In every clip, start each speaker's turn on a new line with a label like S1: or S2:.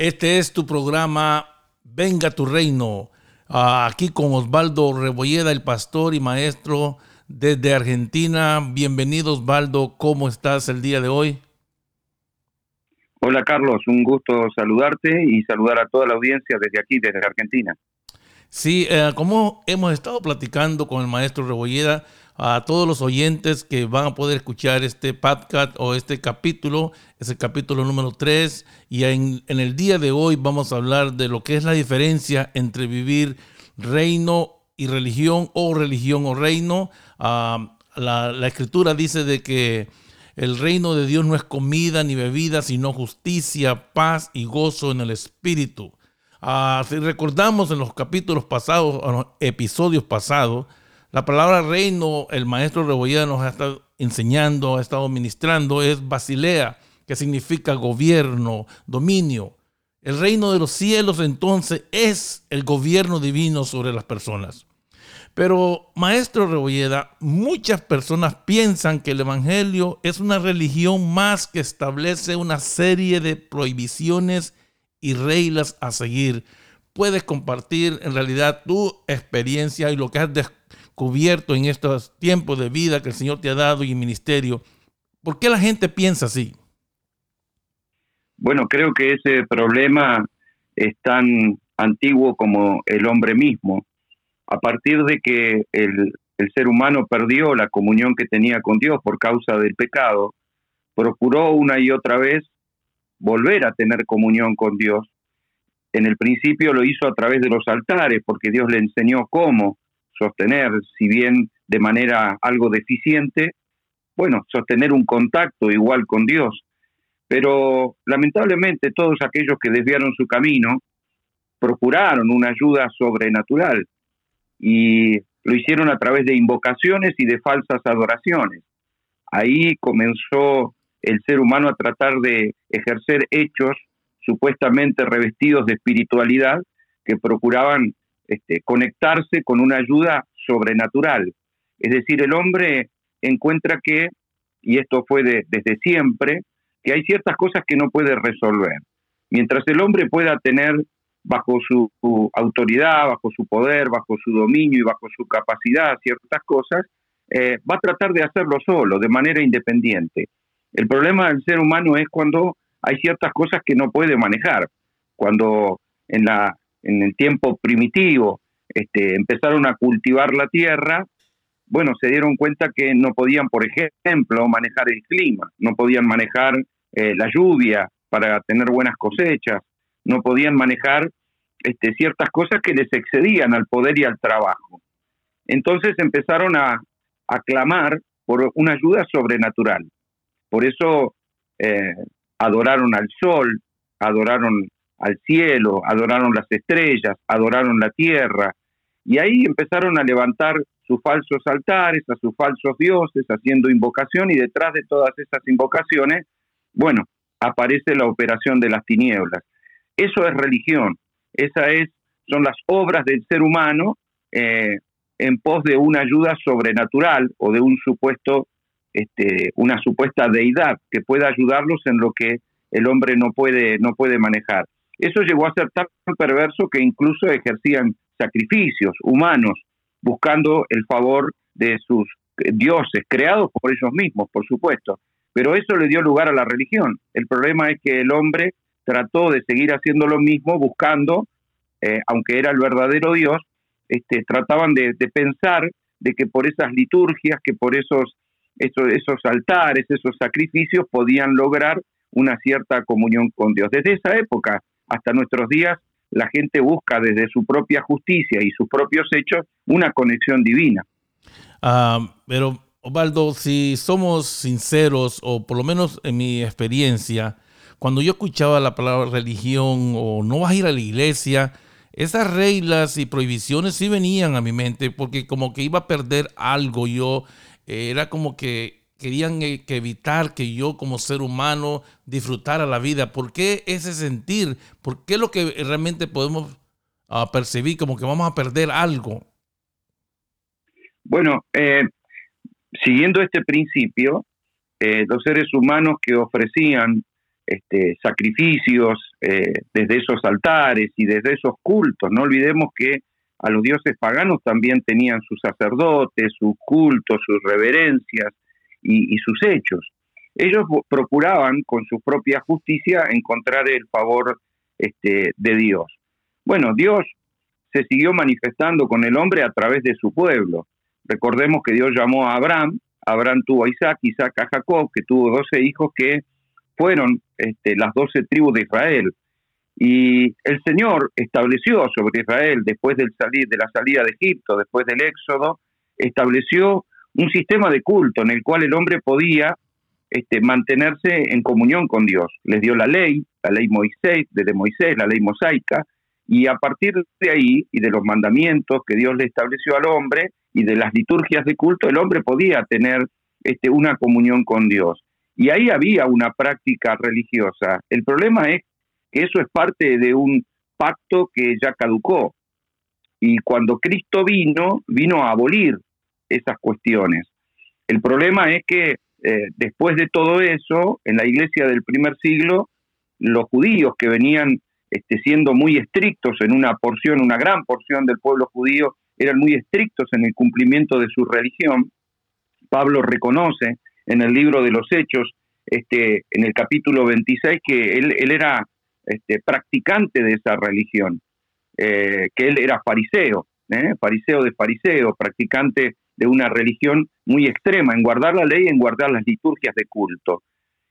S1: Este es tu programa Venga tu Reino. Ah, aquí con Osvaldo Rebolleda, el pastor y maestro desde Argentina. Bienvenido Osvaldo, ¿cómo estás el día de hoy?
S2: Hola Carlos, un gusto saludarte y saludar a toda la audiencia desde aquí, desde Argentina.
S1: Sí, eh, como hemos estado platicando con el maestro Rebolleda, a todos los oyentes que van a poder escuchar este podcast o este capítulo, es el capítulo número 3, y en, el día de hoy vamos a hablar de lo que es la diferencia entre vivir reino y religión o religión o reino. Ah, la, escritura dice de que el reino de Dios no es comida ni bebida, sino justicia, paz y gozo en el Espíritu. Ah, si recordamos en los capítulos pasados, en los episodios pasados, la palabra reino, el maestro Rebolleda nos ha estado enseñando, ha estado ministrando, es basilea, que significa gobierno, dominio. El reino de los cielos entonces es el gobierno divino sobre las personas. Pero, maestro Rebolleda, muchas personas piensan que el Evangelio es una religión más que establece una serie de prohibiciones y reglas a seguir. Puedes compartir en realidad tu experiencia y lo que has cubierto en estos tiempos de vida que el Señor te ha dado y ministerio. ¿Por qué la gente piensa así?
S2: Bueno, creo que ese problema es tan antiguo como el hombre mismo. A partir de que el, el ser humano perdió la comunión que tenía con Dios por causa del pecado, procuró una y otra vez volver a tener comunión con Dios. En el principio lo hizo a través de los altares, porque Dios le enseñó cómo sostener, si bien de manera algo deficiente, bueno, sostener un contacto igual con Dios. Pero lamentablemente todos aquellos que desviaron su camino procuraron una ayuda sobrenatural y lo hicieron a través de invocaciones y de falsas adoraciones. Ahí comenzó el ser humano a tratar de ejercer hechos supuestamente revestidos de espiritualidad que procuraban este, conectarse con una ayuda sobrenatural. Es decir, el hombre encuentra que, y esto fue desde siempre, que hay ciertas cosas que no puede resolver. Mientras el hombre pueda tener bajo su, autoridad, bajo su poder, bajo su dominio y bajo su capacidad ciertas cosas, eh, va a tratar de hacerlo solo, de manera independiente. El problema del ser humano es cuando hay ciertas cosas que no puede manejar, cuando en la, en el tiempo primitivo este, empezaron a cultivar la tierra, bueno, se dieron cuenta que no podían, por ejemplo, manejar el clima, no podían manejar eh, la lluvia para tener buenas cosechas, no podían manejar este, ciertas cosas que les excedían al poder y al trabajo. Entonces empezaron a, a clamar por una ayuda sobrenatural. Por eso eh, adoraron al sol, adoraron al cielo, adoraron las estrellas, adoraron la tierra, y ahí empezaron a levantar sus falsos altares, a sus falsos dioses, haciendo invocación, y detrás de todas esas invocaciones, bueno, aparece la operación de las tinieblas. Eso es religión, esa es, son las obras del ser humano eh, en pos de una ayuda sobrenatural o de un supuesto, este, una supuesta deidad que pueda ayudarlos en lo que el hombre no puede, no puede manejar. Eso llegó a ser tan perverso que incluso ejercían sacrificios humanos buscando el favor de sus dioses, creados por ellos mismos, por supuesto. Pero eso le dio lugar a la religión. El problema es que el hombre trató de seguir haciendo lo mismo, buscando, eh, aunque era el verdadero Dios, este, trataban de, pensar de que por esas liturgias, que por esos, esos, esos altares, esos sacrificios, podían lograr una cierta comunión con Dios. Desde esa época hasta nuestros días, la gente busca desde su propia justicia y sus propios hechos una conexión divina.
S1: Ah, pero, Osvaldo, si somos sinceros, o por lo menos en mi experiencia, cuando yo escuchaba la palabra religión o no vas a ir a la iglesia, esas reglas y prohibiciones sí venían a mi mente porque como que iba a perder algo. Yo eh, era como que querían eh, evitar que yo como ser humano disfrutara la vida. ¿Por qué ese sentir? ¿Por qué lo que realmente podemos ah, percibir como que vamos a perder algo?
S2: Bueno, eh, siguiendo este principio, eh, los seres humanos que ofrecían este, sacrificios eh, desde esos altares y desde esos cultos. No olvidemos que a los dioses paganos también tenían sus sacerdotes, sus cultos, sus reverencias y, sus hechos. Ellos procuraban con su propia justicia encontrar el favor este, de Dios. Bueno, Dios se siguió manifestando con el hombre a través de su pueblo. Recordemos que Dios llamó a Abraham, Abraham tuvo a Isaac, Isaac a Jacob, que tuvo doce hijos que fueron este, las doce tribus de Israel. Y el Señor estableció sobre Israel, después del salir, de la salida de Egipto, después del Éxodo, estableció un sistema de culto en el cual el hombre podía este, mantenerse en comunión con Dios. Les dio la ley, la ley Moisés, desde Moisés, la ley mosaica, y a partir de ahí y de los mandamientos que Dios le estableció al hombre y de las liturgias de culto, el hombre podía tener este, una comunión con Dios. Y ahí había una práctica religiosa. El problema es que eso es parte de un pacto que ya caducó. Y cuando Cristo vino, vino a abolir esas cuestiones. El problema es que eh, después de todo eso, en la iglesia del primer siglo, los judíos que venían este, siendo muy estrictos en una porción, una gran porción del pueblo judío, eran muy estrictos en el cumplimiento de su religión. Pablo reconoce en el libro de los Hechos, este, en el capítulo 26, que él, era este, practicante de esa religión, eh, que él era fariseo, ¿eh? fariseo de fariseo, practicante de una religión muy extrema, en guardar la ley, en guardar las liturgias de culto.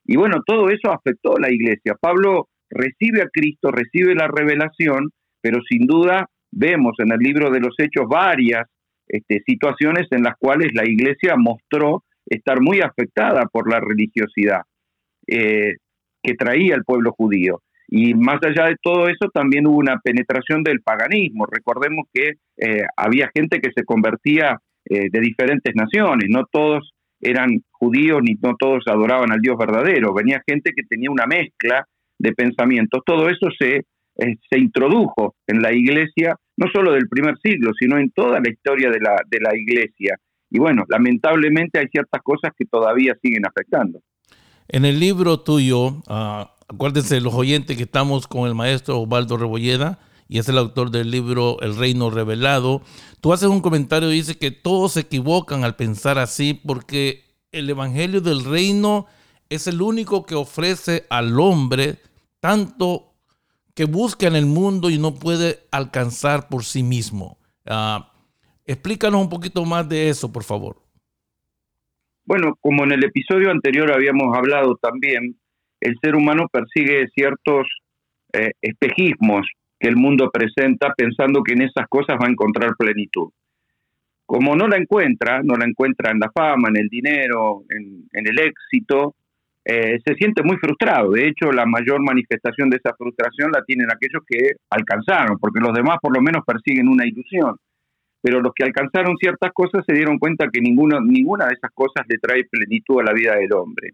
S2: Y bueno, todo eso afectó a la iglesia. Pablo recibe a Cristo, recibe la revelación, pero sin duda vemos en el libro de los Hechos varias este, situaciones en las cuales la iglesia mostró estar muy afectada por la religiosidad eh, que traía el pueblo judío. Y más allá de todo eso, también hubo una penetración del paganismo. Recordemos que eh, había gente que se convertía eh, de diferentes naciones, no todos eran judíos ni no todos adoraban al Dios verdadero, venía gente que tenía una mezcla de pensamientos. Todo eso se, eh, se introdujo en la iglesia, no solo del primer siglo, sino en toda la historia de la, de la iglesia. Y bueno, lamentablemente hay ciertas cosas que todavía siguen afectando.
S1: En el libro tuyo, ah, Acuérdense los oyentes que estamos con el maestro Osvaldo Rebolleda y es el autor del libro El Reino Revelado. Tú haces un comentario y dices que todos se equivocan al pensar así porque el Evangelio del Reino es el único que ofrece al hombre tanto que busca en el mundo y no puede alcanzar por sí mismo. Ah, explícanos un poquito más de eso, por favor.
S2: Bueno, como en el episodio anterior habíamos hablado también, el ser humano persigue ciertos eh, espejismos que el mundo presenta pensando que en esas cosas va a encontrar plenitud. Como no la encuentra, no la encuentra en la fama, en el dinero, en, el éxito, eh, se siente muy frustrado. De hecho, la mayor manifestación de esa frustración la tienen aquellos que alcanzaron, porque los demás por lo menos persiguen una ilusión. Pero los que alcanzaron ciertas cosas se dieron cuenta que ninguna, ninguna de esas cosas le trae plenitud a la vida del hombre.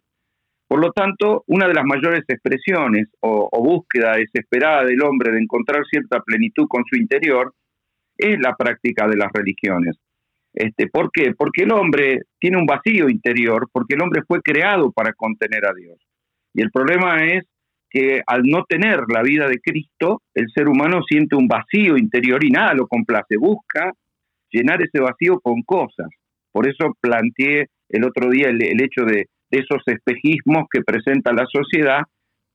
S2: Por lo tanto, una de las mayores expresiones o, búsqueda desesperada del hombre de encontrar cierta plenitud con su interior es la práctica de las religiones. Este, ¿Por qué? Porque el hombre tiene un vacío interior, porque el hombre fue creado para contener a Dios. Y el problema es que al no tener la vida de Cristo, el ser humano siente un vacío interior y nada lo complace, busca llenar ese vacío con cosas. Por eso planteé el otro día el hecho de, esos espejismos que presenta la sociedad,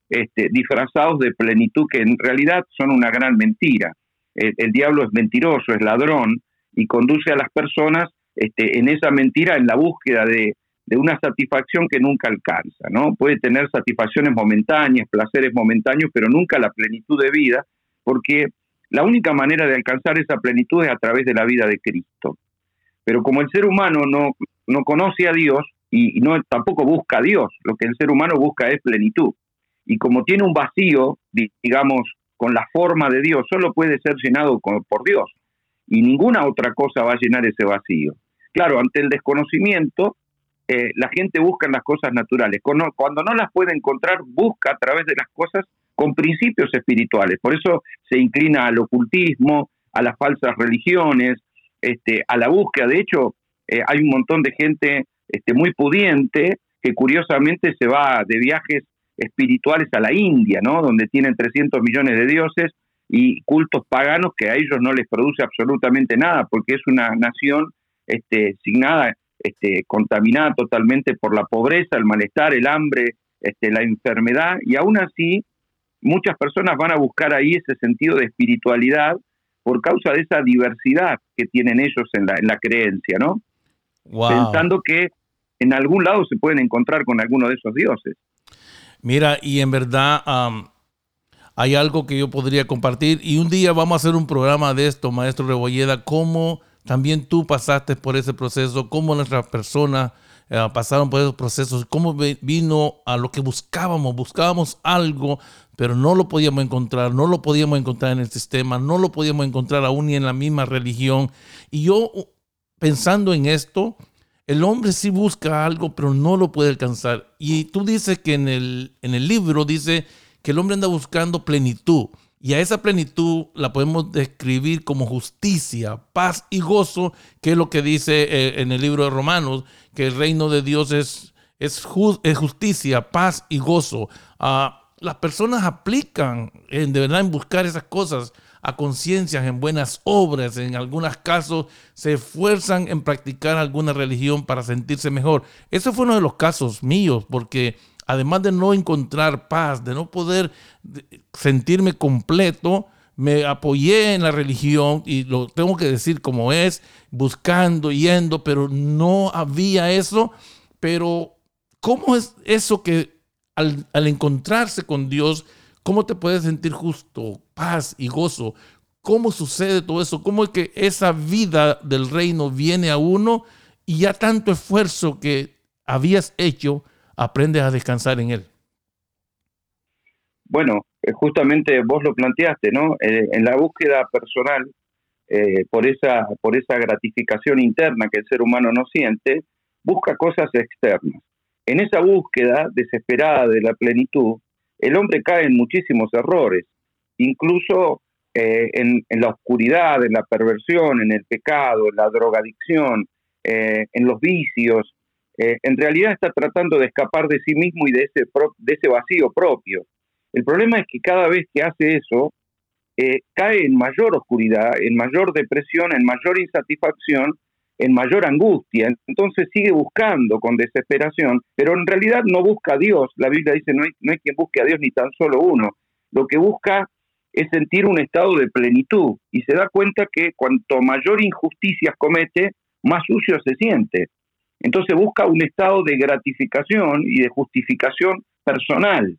S2: este, disfrazados de plenitud, que en realidad son una gran mentira. El, diablo es mentiroso, es ladrón, y conduce a las personas este, en esa mentira, en la búsqueda de, de una satisfacción que nunca alcanza, ¿no? Puede tener satisfacciones momentáneas, placeres momentáneos, pero nunca la plenitud de vida, porque la única manera de alcanzar esa plenitud es a través de la vida de Cristo. Pero como el ser humano no, no conoce a Dios, y, no tampoco busca a Dios, lo que el ser humano busca es plenitud. Y como tiene un vacío, digamos, con la forma de Dios, solo puede ser llenado por Dios. Y ninguna otra cosa va a llenar ese vacío. Claro, ante el desconocimiento, eh, la gente busca las cosas naturales. Cuando, cuando no las puede encontrar, busca a través de las cosas con principios espirituales. Por eso se inclina al ocultismo, a las falsas religiones, este, a la búsqueda. De hecho, eh, hay un montón de gente este, muy pudiente, que curiosamente se va de viajes espirituales a la India, ¿no? Donde tienen 300 millones de dioses y cultos paganos que a ellos no les produce absolutamente nada, porque es una nación este, signada, este, contaminada totalmente por la pobreza, el malestar, el hambre, este, la enfermedad, y aún así muchas personas van a buscar ahí ese sentido de espiritualidad por causa de esa diversidad que tienen ellos en la, en la creencia, ¿no? Pensando que en algún lado se pueden encontrar con alguno de esos dioses.
S1: Mira, y en verdad hay algo que yo podría compartir y un día vamos a hacer un programa de esto, maestro Rebolleda, cómo también tú pasaste por ese proceso, cómo nuestras personas eh, pasaron por esos procesos, cómo vino a lo que buscábamos, buscábamos algo, pero no lo podíamos encontrar, no lo podíamos encontrar en el sistema, no lo podíamos encontrar aún ni en la misma religión. Y yo pensando en esto, el hombre sí busca algo, pero no lo puede alcanzar. Y tú dices que en el, en el libro dice que el hombre anda buscando plenitud. Y a esa plenitud la podemos describir como justicia, paz y gozo, que es lo que dice eh, en el libro de Romanos, que el reino de Dios es, es, justicia, paz y gozo. Ah, las personas aplican en, de verdad en buscar esas cosas a conciencias, en buenas obras, en algunos casos se esfuerzan en practicar alguna religión para sentirse mejor. Ese fue uno de los casos míos, porque además de no encontrar paz, de no poder sentirme completo, me apoyé en la religión y lo tengo que decir como es, buscando, yendo, pero no había eso. Pero, ¿cómo es eso que al encontrarse con Dios, cómo te puedes sentir justo, paz y gozo? ¿Cómo sucede todo eso? ¿Cómo es que esa vida del reino viene a uno y ya tanto esfuerzo que habías hecho aprendes a descansar en Él?
S2: Bueno, eh, justamente vos lo planteaste, ¿no? Eh, en la búsqueda personal, eh, por, esa, por esa gratificación interna que el ser humano no siente, busca cosas externas. En esa búsqueda desesperada de la plenitud, el hombre cae en muchísimos errores, incluso en, en, la oscuridad, en la perversión, en el pecado, en la drogadicción, en los vicios, eh, en realidad está tratando de escapar de sí mismo y de ese, de ese vacío propio. El problema es que cada vez que hace eso, eh, cae en mayor oscuridad, en mayor depresión, en mayor insatisfacción, en mayor angustia. Entonces sigue buscando con desesperación, pero en realidad no busca a Dios. La Biblia dice, no hay, no hay quien busque a Dios ni tan solo uno. Lo que busca es sentir un estado de plenitud y se da cuenta que cuanto mayor injusticias comete, más sucio se siente. Entonces busca un estado de gratificación y de justificación personal.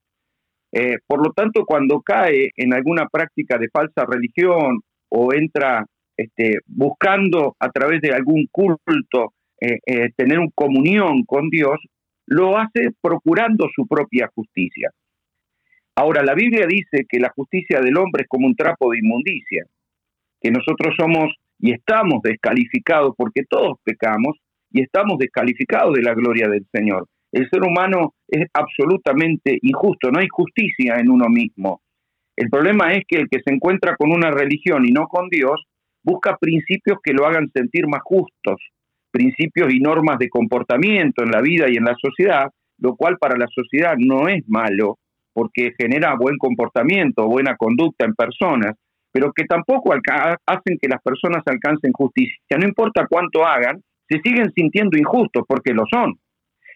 S2: Eh, por lo tanto, cuando cae en alguna práctica de falsa religión o entra este, buscando a través de algún culto eh, eh, tener una comunión con Dios, lo hace procurando su propia justicia. Ahora, la Biblia dice que la justicia del hombre es como un trapo de inmundicia, que nosotros somos y estamos descalificados porque todos pecamos y estamos descalificados de la gloria del Señor. El ser humano es absolutamente injusto, no hay justicia en uno mismo. El problema es que el que se encuentra con una religión y no con Dios busca principios que lo hagan sentir más justos, principios y normas de comportamiento en la vida y en la sociedad, lo cual para la sociedad no es malo, porque genera buen comportamiento, buena conducta en personas, pero que tampoco hacen que las personas alcancen justicia. No importa cuánto hagan, se siguen sintiendo injustos porque lo son.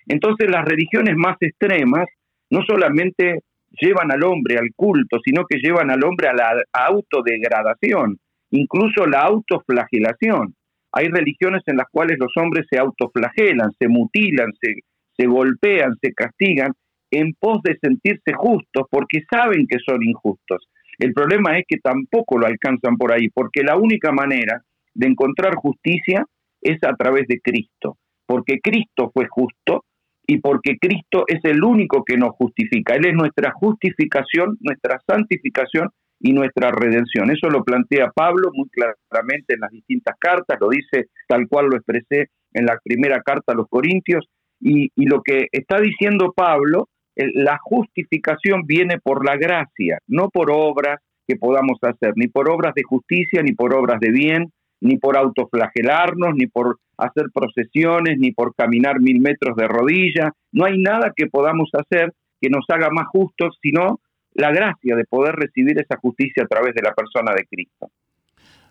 S2: Entonces las religiones más extremas no solamente llevan al hombre al culto, sino que llevan al hombre a la autodegradación, incluso la autoflagelación. Hay religiones en las cuales los hombres se autoflagelan, se mutilan, se, se golpean, se castigan en pos de sentirse justos porque saben que son injustos. El problema es que tampoco lo alcanzan por ahí, porque la única manera de encontrar justicia es a través de Cristo, porque Cristo fue justo y porque Cristo es el único que nos justifica. Él es nuestra justificación, nuestra santificación y nuestra redención. Eso lo plantea Pablo muy claramente en las distintas cartas, lo dice tal cual lo expresé en la primera carta a los Corintios, y, y lo que está diciendo Pablo, la justificación viene por la gracia, no por obras que podamos hacer, ni por obras de justicia, ni por obras de bien, ni por autoflagelarnos, ni por hacer procesiones, ni por caminar mil metros de rodilla. No hay nada que podamos hacer que nos haga más justos, sino la gracia de poder recibir esa justicia a través de la persona de Cristo.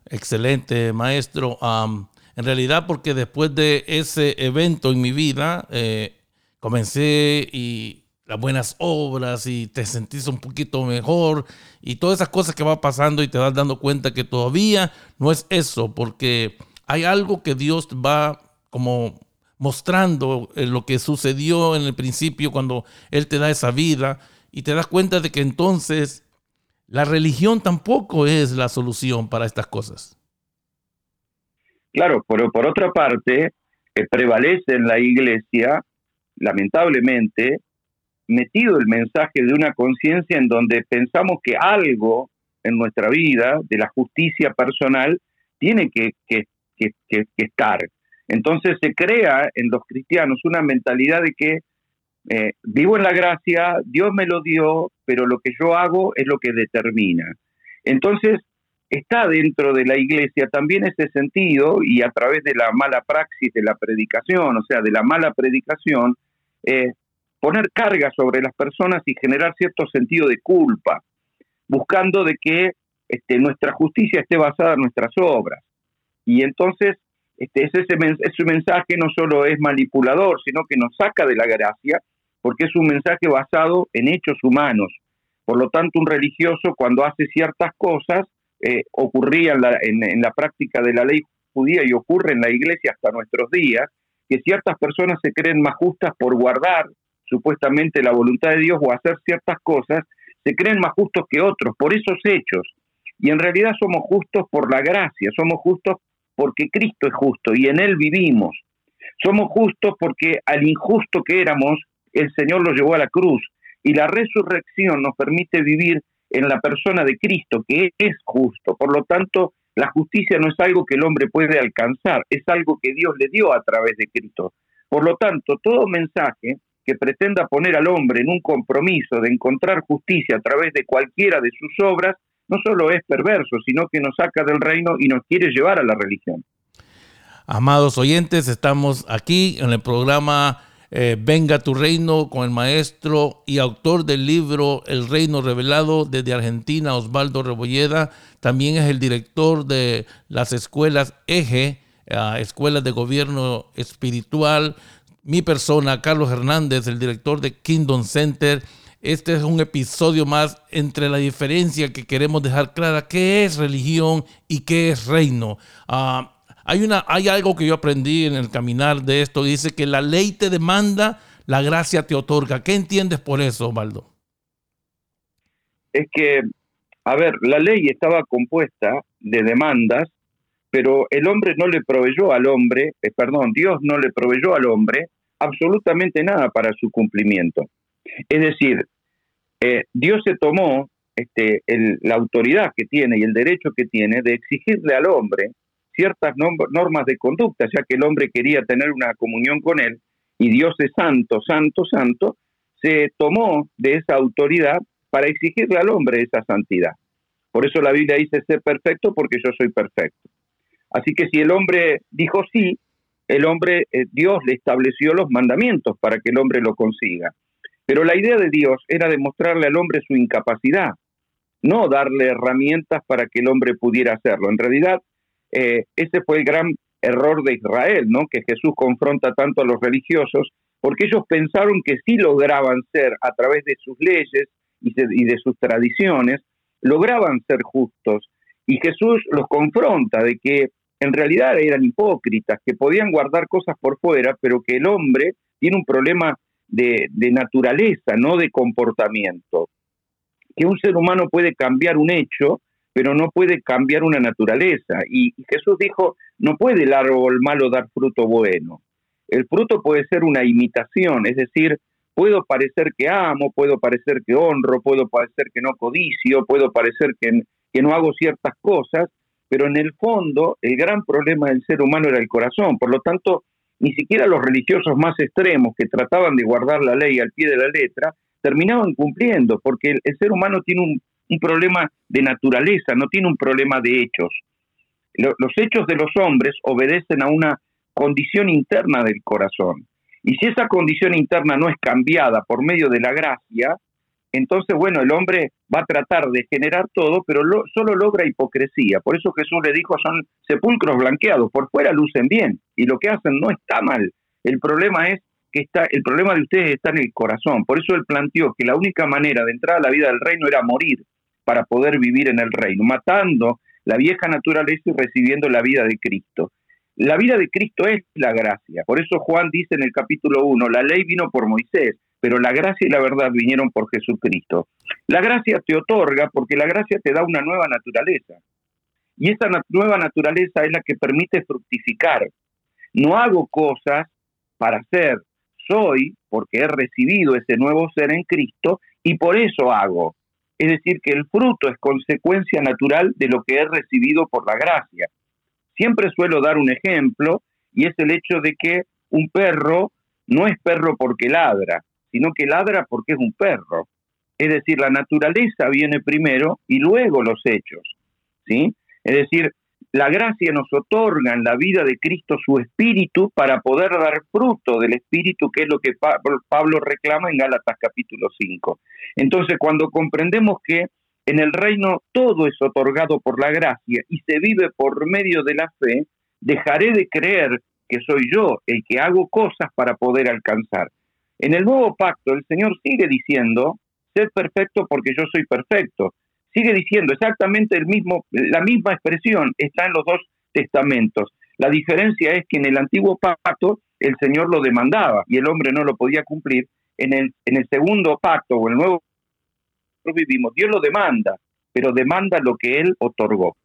S1: Excelente, maestro. en realidad, porque después de ese evento en mi vida, eh, comencé y las buenas obras y te sentís un poquito mejor y todas esas cosas que va pasando y te vas dando cuenta que todavía no es eso, porque hay algo que Dios va como mostrando eh, lo que sucedió en el principio cuando Él te da esa vida y te das cuenta de que entonces la religión tampoco es la solución para estas cosas.
S2: Claro, pero por otra parte, eh, prevalece en la iglesia, lamentablemente, metido el mensaje de una conciencia en donde pensamos que algo en nuestra vida, de la justicia personal, tiene que, que, estar. Entonces se crea en los cristianos una mentalidad de que eh, vivo en la gracia, Dios me lo dio, pero lo que yo hago es lo que determina. Entonces está dentro de la iglesia también ese sentido y a través de la mala praxis de la predicación, o sea, de la mala predicación, eh, poner carga sobre las personas y generar cierto sentido de culpa, buscando de que este, nuestra justicia esté basada en nuestras obras. Y entonces este, ese, ese mensaje no solo es manipulador, sino que nos saca de la gracia, porque es un mensaje basado en hechos humanos. Por lo tanto, un religioso cuando hace ciertas cosas, eh, ocurría en la, en la práctica de la ley judía y ocurre en la iglesia hasta nuestros días, que ciertas personas se creen más justas por guardar supuestamente la voluntad de Dios o hacer ciertas cosas, se creen más justos que otros por esos hechos. Y en realidad somos justos por la gracia, somos justos porque Cristo es justo y en Él vivimos. Somos justos porque al injusto que éramos, el Señor lo llevó a la cruz. Y la resurrección nos permite vivir en la persona de Cristo, que es justo. Por lo tanto, la justicia no es algo que el hombre puede alcanzar, es algo que Dios le dio a través de Cristo. Por lo tanto, todo mensaje que pretenda poner al hombre en un compromiso de encontrar justicia a través de cualquiera de sus obras, no solo es perverso, sino que nos saca del reino y nos quiere llevar a la religión.
S1: Amados oyentes, estamos aquí en el programa eh, Venga tu reino con el maestro y autor del libro El reino revelado desde Argentina, Osvaldo Rebolleda. También es el director de las escuelas Eje, eh, Escuelas de Gobierno Espiritual mi persona, Carlos Hernández, el director de Kingdom Center. Este es un episodio más entre la diferencia que queremos dejar clara, qué es religión y qué es reino. Ah, hay, una, hay algo que yo aprendí en el caminar de esto, dice que la ley te demanda, la gracia te otorga. ¿Qué entiendes por eso, Osvaldo?
S2: Es que, a ver, la ley estaba compuesta de demandas, pero el hombre no le proveyó al hombre, eh, perdón, Dios no le proveyó al hombre absolutamente nada para su cumplimiento. Es decir, eh, Dios se tomó este, la autoridad que tiene y el derecho que tiene de exigirle al hombre ciertas normas de conducta, ya que el hombre quería tener una comunión con él y Dios es santo, santo, santo, se tomó de esa autoridad para exigirle al hombre esa santidad. Por eso la Biblia dice ser perfecto porque yo soy perfecto. Así que si el hombre dijo sí, el hombre, eh, Dios le estableció los mandamientos para que el hombre lo consiga. Pero la idea de Dios era demostrarle al hombre su incapacidad, no darle herramientas para que el hombre pudiera hacerlo. En realidad, eh, ese fue el gran error de Israel, ¿no? Que Jesús confronta tanto a los religiosos, porque ellos pensaron que sí lograban ser, a través de sus leyes y de sus tradiciones, lograban ser justos. Y Jesús los confronta de que en realidad eran hipócritas, que podían guardar cosas por fuera, pero que el hombre tiene un problema de, naturaleza, no de comportamiento. Que un ser humano puede cambiar un hecho, pero no puede cambiar una naturaleza. Y, Jesús dijo, no puede el árbol malo dar fruto bueno. El fruto puede ser una imitación, es decir, puedo parecer que amo, puedo parecer que honro, puedo parecer que no codicio, puedo parecer que, no hago ciertas cosas, pero en el fondo el gran problema del ser humano era el corazón. Por lo tanto, ni siquiera los religiosos más extremos que trataban de guardar la ley al pie de la letra terminaban cumpliendo, porque el, ser humano tiene un, problema de naturaleza, no tiene un problema de hechos. los hechos de los hombres obedecen a una condición interna del corazón. Y si esa condición interna no es cambiada por medio de la gracia, entonces, bueno, el hombre va a tratar de generar todo, pero solo logra hipocresía. Por eso Jesús le dijo, son sepulcros blanqueados, por fuera lucen bien, y lo que hacen no está mal. El problema es que está, el problema de ustedes está en el corazón. Por eso él planteó que la única manera de entrar a la vida del reino era morir para poder vivir en el reino, matando la vieja naturaleza y recibiendo la vida de Cristo. La vida de Cristo es la gracia. Por eso Juan dice en el capítulo 1, la ley vino por Moisés, pero la gracia y la verdad vinieron por Jesucristo. La gracia te otorga porque la gracia te da una nueva naturaleza. Y esa nueva naturaleza es la que permite fructificar. No hago cosas para ser, soy porque he recibido ese nuevo ser en Cristo y por eso hago. Es decir, que el fruto es consecuencia natural de lo que he recibido por la gracia. Siempre suelo dar un ejemplo y es el hecho de que un perro no es perro porque ladra, sino que ladra porque es un perro. Es decir, la naturaleza viene primero y luego los hechos. ¿sí? Es decir, la gracia nos otorga en la vida de Cristo su espíritu para poder dar fruto del espíritu, que es lo que Pablo reclama en Gálatas capítulo 5. Entonces, cuando comprendemos que en el reino todo es otorgado por la gracia y se vive por medio de la fe, dejaré de creer que soy yo el que hago cosas para poder alcanzar. En el nuevo pacto el Señor sigue diciendo, sed perfecto porque yo soy perfecto. Sigue diciendo exactamente el mismo, la misma expresión está en los dos testamentos. La diferencia es que en el antiguo pacto el Señor lo demandaba y el hombre no lo podía cumplir. En el, en el segundo pacto o el nuevo vivimos, Dios lo demanda, pero demanda lo que Él otorgó.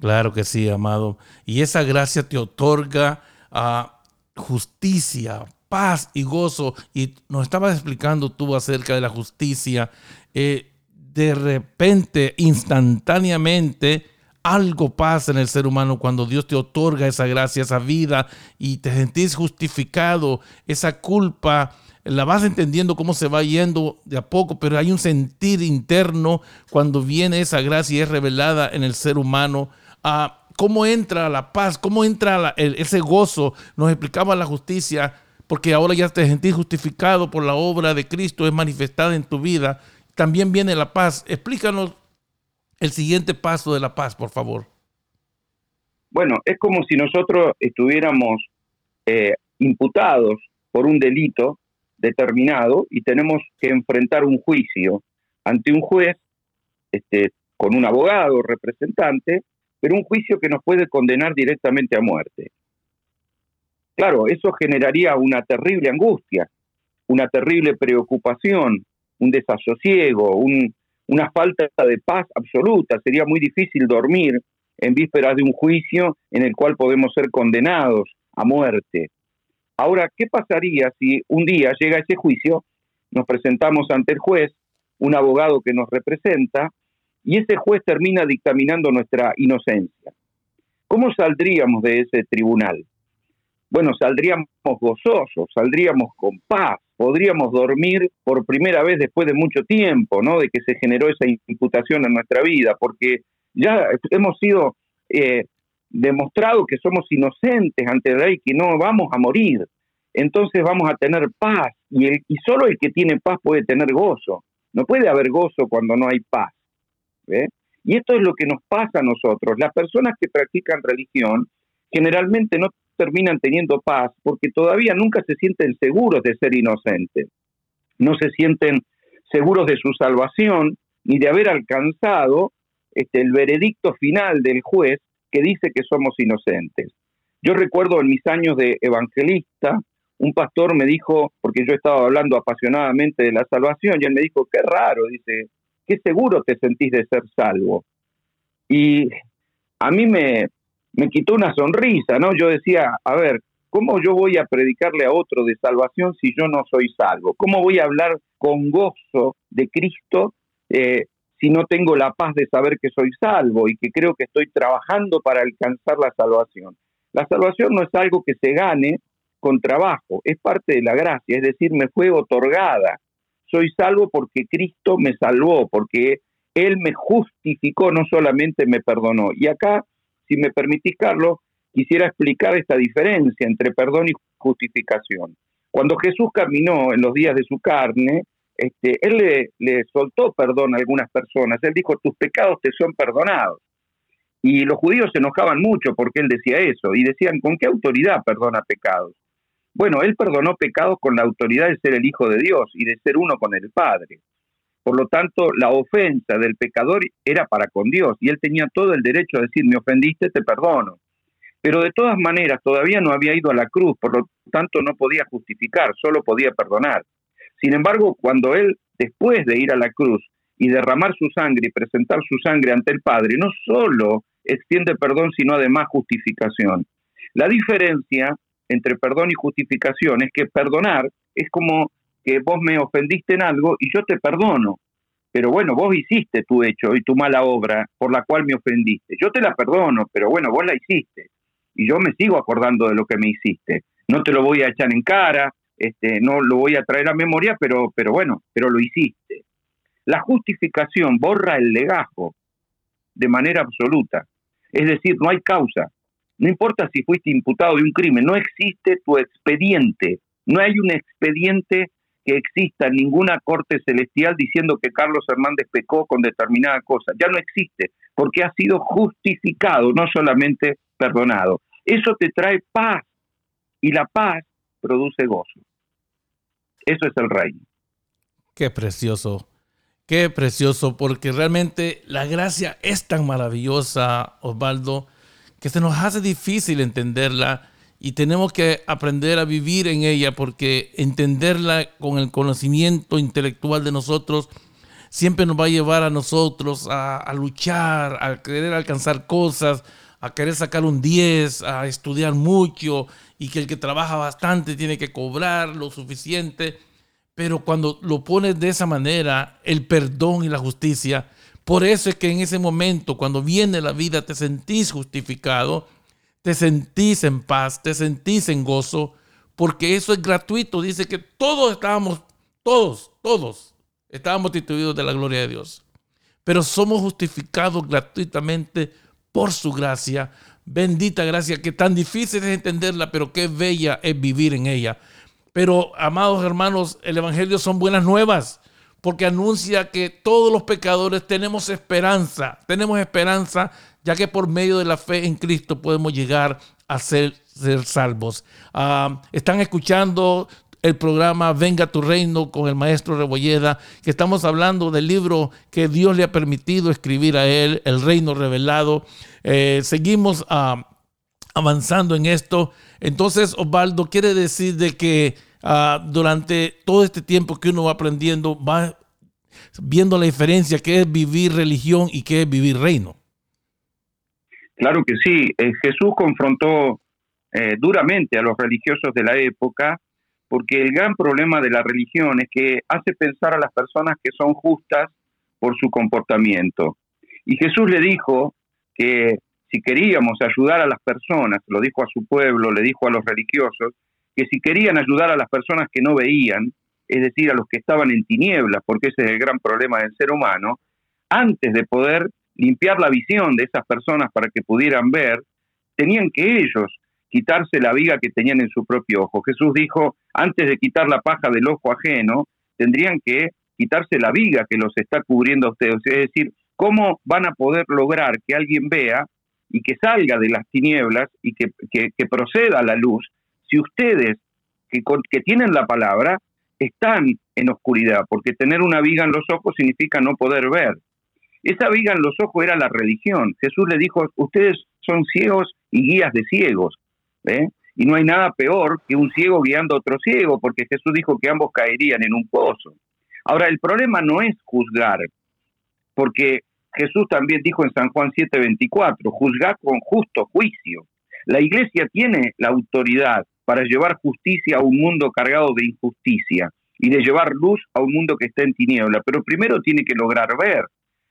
S1: Claro que sí, amado. Y esa gracia te otorga a justicia, paz y gozo. Y nos estabas explicando tú acerca de la justicia. Eh, de repente, instantáneamente, algo pasa en el ser humano cuando Dios te otorga esa gracia, esa vida y te sentís justificado, esa culpa la vas entendiendo cómo se va yendo de a poco, pero hay un sentir interno cuando viene esa gracia y es revelada en el ser humano. Ah, ¿Cómo entra la paz? ¿Cómo entra ese gozo? Nos explicaba la justicia, porque ahora ya te sentís justificado por la obra de Cristo, es manifestada en tu vida. También viene la paz. Explícanos el siguiente paso de la paz, por favor.
S2: Bueno, es como si nosotros estuviéramos eh, imputados por un delito determinado y tenemos que enfrentar un juicio ante un juez este, con un abogado representante, pero un juicio que nos puede condenar directamente a muerte. Claro, eso generaría una terrible angustia, una terrible preocupación, un desasosiego, una falta de paz absoluta. Sería muy difícil dormir en vísperas de un juicio en el cual podemos ser condenados a muerte. Ahora, ¿qué pasaría si un día llega ese juicio, nos presentamos ante el juez, un abogado que nos representa, y ese juez termina dictaminando nuestra inocencia? ¿Cómo saldríamos de ese tribunal? Bueno, saldríamos gozosos, saldríamos con paz, podríamos dormir por primera vez después de mucho tiempo, ¿no? De que se generó esa imputación en nuestra vida, porque ya hemos sido eh, demostrado que somos inocentes ante el rey, que no vamos a morir. Entonces vamos a tener paz y, el, y solo el que tiene paz puede tener gozo. No puede haber gozo cuando no hay paz. Y esto es lo que nos pasa a nosotros. Las personas que practican religión generalmente no terminan teniendo paz porque todavía nunca se sienten seguros de ser inocentes. No se sienten seguros de su salvación ni de haber alcanzado este, el veredicto final del juez que dice que somos inocentes. Yo recuerdo en mis años de evangelista, un pastor me dijo, porque yo estaba hablando apasionadamente de la salvación, y él me dijo, qué raro, dice, qué seguro te sentís de ser salvo. Y a mí me, me quitó una sonrisa, ¿no? Yo decía, a ver, ¿cómo yo voy a predicarle a otro de salvación si yo no soy salvo? ¿Cómo voy a hablar con gozo de Cristo eh, si no tengo la paz de saber que soy salvo y que creo que estoy trabajando para alcanzar la salvación. La salvación no es algo que se gane con trabajo, es parte de la gracia, es decir, me fue otorgada. Soy salvo porque Cristo me salvó, porque Él me justificó, no solamente me perdonó. Y acá, si me permitís, Carlos, quisiera explicar esta diferencia entre perdón y justificación. Cuando Jesús caminó en los días de su carne, este, él le, le, soltó perdón a algunas personas. Él dijo, tus pecados te son perdonados. Y los judíos se enojaban mucho porque él decía eso y decían, ¿con qué autoridad perdona pecados? Bueno, él perdonó pecados con la autoridad de ser el Hijo de Dios y de ser uno con el Padre. Por lo tanto, la ofensa del pecador era para con Dios y él tenía todo el derecho a decir, me ofendiste, te perdono. Pero de todas maneras, todavía no había ido a la cruz, por lo tanto no podía justificar, solo podía perdonar. Sin embargo, cuando él, después de ir a la cruz y derramar su sangre y presentar su sangre ante el Padre, no solo extiende perdón, sino además justificación. La diferencia entre perdón y justificación es que perdonar es como que vos me ofendiste en algo y yo te perdono. Pero bueno, vos hiciste tu hecho y tu mala obra por la cual me ofendiste. Yo te la perdono, pero bueno, vos la hiciste. Y yo me sigo acordando de lo que me hiciste. No te lo voy a echar en cara, este, no lo voy a traer a memoria, pero, pero bueno, pero lo hiciste. La justificación borra el legajo de manera absoluta. Es decir, no hay causa. No importa si fuiste imputado de un crimen, no existe tu expediente. No hay un expediente que exista ninguna corte celestial diciendo que Carlos Hernández pecó con determinada cosa. Ya no existe, porque ha sido justificado, no solamente perdonado. Eso te trae paz y la paz produce gozo. Eso es el reino.
S1: Qué precioso, qué precioso, porque realmente la gracia es tan maravillosa, Osvaldo, que se nos hace difícil entenderla y tenemos que aprender a vivir en ella porque entenderla con el conocimiento intelectual de nosotros siempre nos va a llevar a nosotros a, luchar, a querer alcanzar cosas, a querer sacar un 10, a estudiar mucho y que el que trabaja bastante tiene que cobrar lo suficiente. Pero cuando lo pones de esa manera, el perdón y la justicia, por eso es que en ese momento, cuando viene la vida, te sentís justificado te sentís en paz, te sentís en gozo, porque eso es gratuito. Dice que todos estábamos, todos, todos estábamos destituidos de la gloria de Dios. Pero somos justificados gratuitamente por su gracia. Bendita gracia, que tan difícil es entenderla, pero qué bella es vivir en ella. Pero, amados hermanos, el Evangelio son buenas nuevas porque anuncia que todos los pecadores tenemos esperanza, tenemos esperanza ya que por medio de la fe en Cristo podemos llegar a ser, salvos. Ah, están escuchando el programa Venga tu reino con el maestro Rebolleda, que estamos hablando del libro que Dios le ha permitido escribir a él, El reino revelado. Eh, seguimos ah, avanzando en esto. Entonces, Osvaldo, quiere decir de que ah, durante todo este tiempo que uno va aprendiendo, va viendo la diferencia que es vivir religión y que es vivir reino.
S2: Claro que sí. Eh, Jesús confrontó eh, duramente a los religiosos de la época porque el gran problema de la religión es que hace pensar a las personas que son justas por su comportamiento. Y Jesús le dijo que si queríamos ayudar a las personas, lo dijo a su pueblo, le dijo a los religiosos, que si querían ayudar a las personas que no veían, es decir, a los que estaban en tinieblas, porque ese es el gran problema del ser humano, antes de poder limpiar la visión de esas personas para que pudieran ver, tenían que ellos quitarse la viga que tenían en su propio ojo. Jesús dijo, antes de quitar la paja del ojo ajeno, tendrían que quitarse la viga que los está cubriendo a ustedes. Es decir, ¿cómo van a poder lograr que alguien vea y que salga de las tinieblas y que, proceda a la luz si ustedes que, tienen la palabra están en oscuridad? Porque tener una viga en los ojos significa no poder ver. Esa viga en los ojos era la religión. Jesús le dijo, ustedes son ciegos y guías de ciegos. ¿eh? Y no hay nada peor que un ciego guiando a otro ciego, porque Jesús dijo que ambos caerían en un pozo. Ahora, el problema no es juzgar, porque Jesús también dijo en San Juan 7:24, juzgar con justo juicio. La iglesia tiene la autoridad para llevar justicia a un mundo cargado de injusticia y de llevar luz a un mundo que está en tiniebla, pero primero tiene que lograr ver.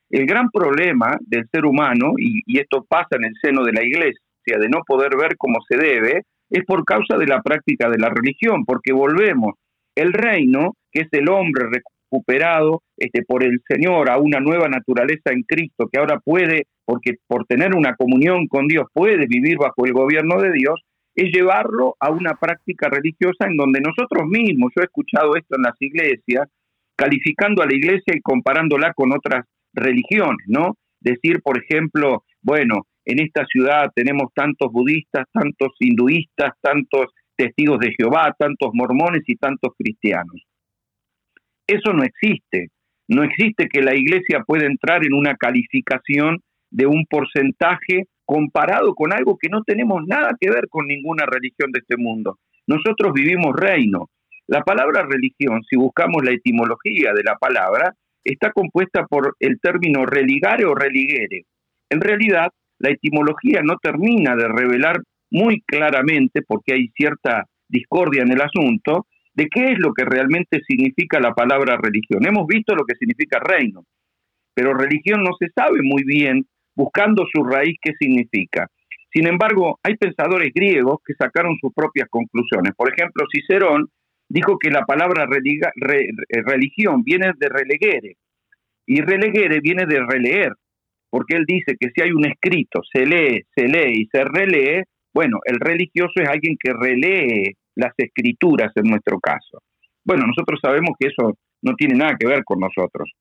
S2: El gran problema del ser humano, y, esto pasa en el seno de la iglesia, de no poder ver como se debe, es por causa de la práctica de la religión, porque volvemos el reino, que es el hombre recuperado este, por el Señor a una nueva naturaleza en Cristo, que ahora puede, porque por tener una comunión con Dios, puede vivir bajo el gobierno de Dios, es llevarlo a una práctica religiosa en donde nosotros mismos, yo he escuchado esto en las iglesias, calificando a la iglesia y comparándola con otras religiones, ¿no? Decir, por ejemplo, bueno, en esta ciudad tenemos tantos budistas, tantos hinduistas, tantos testigos de Jehová, tantos mormones y tantos cristianos. Eso no existe. No existe que la iglesia pueda entrar en una calificación de un porcentaje comparado con algo que no tenemos nada que ver con ninguna religión de este mundo. Nosotros vivimos reino. La palabra religión, si buscamos la etimología de la palabra, está compuesta por el término religare o religere. En realidad, la etimología no termina de revelar muy claramente, porque hay cierta discordia en el asunto, de qué es lo que realmente significa la palabra religión. Hemos visto lo que significa reino, pero religión no se sabe muy bien, buscando su raíz, qué significa. Sin embargo, hay pensadores griegos que sacaron sus propias conclusiones. Por ejemplo, Cicerón dijo que la palabra religión viene de relegere, y relegere viene de releer, porque él dice que si hay un escrito, se lee, se lee y se relee, bueno, el religioso es alguien que relee las escrituras en nuestro caso. Bueno, nosotros sabemos que eso no tiene nada que ver con nosotros.